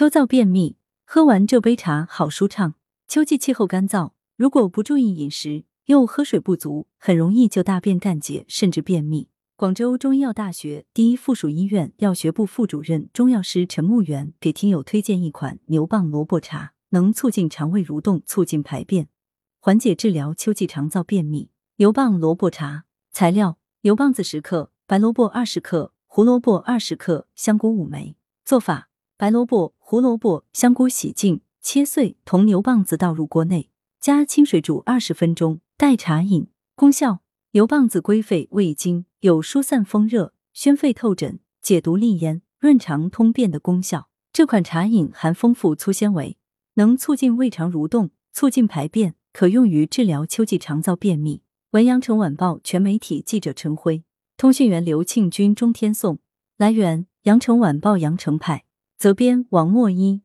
秋燥便秘，喝完这杯茶好舒畅。秋季气候干燥，如果不注意饮食，又喝水不足，很容易就大便干结，甚至便秘。广州中医药大学第一附属医院药学部副主任中药师陈木元给听友推荐一款牛蒡萝卜茶，能促进肠胃蠕动，促进排便，缓解治疗秋季肠燥便秘。牛蒡萝卜茶材料：牛蒡子十克，白萝卜二十克，胡萝卜二十克，香菇五枚。做法。白萝卜、胡萝卜、香菇洗净切碎，同牛蒡子倒入锅内，加清水煮二十分钟，代茶饮。功效：牛蒡子归肺胃经，有疏散风热、宣肺透疹、解毒利咽、润肠通便的功效。这款茶饮含丰富粗纤维，能促进胃肠蠕动，促进排便，可用于治疗秋季肠燥便秘。文阳城晚报全媒体记者陈辉，通讯员刘庆军、钟天颂。来源：阳城晚报阳城派。责编：王墨一。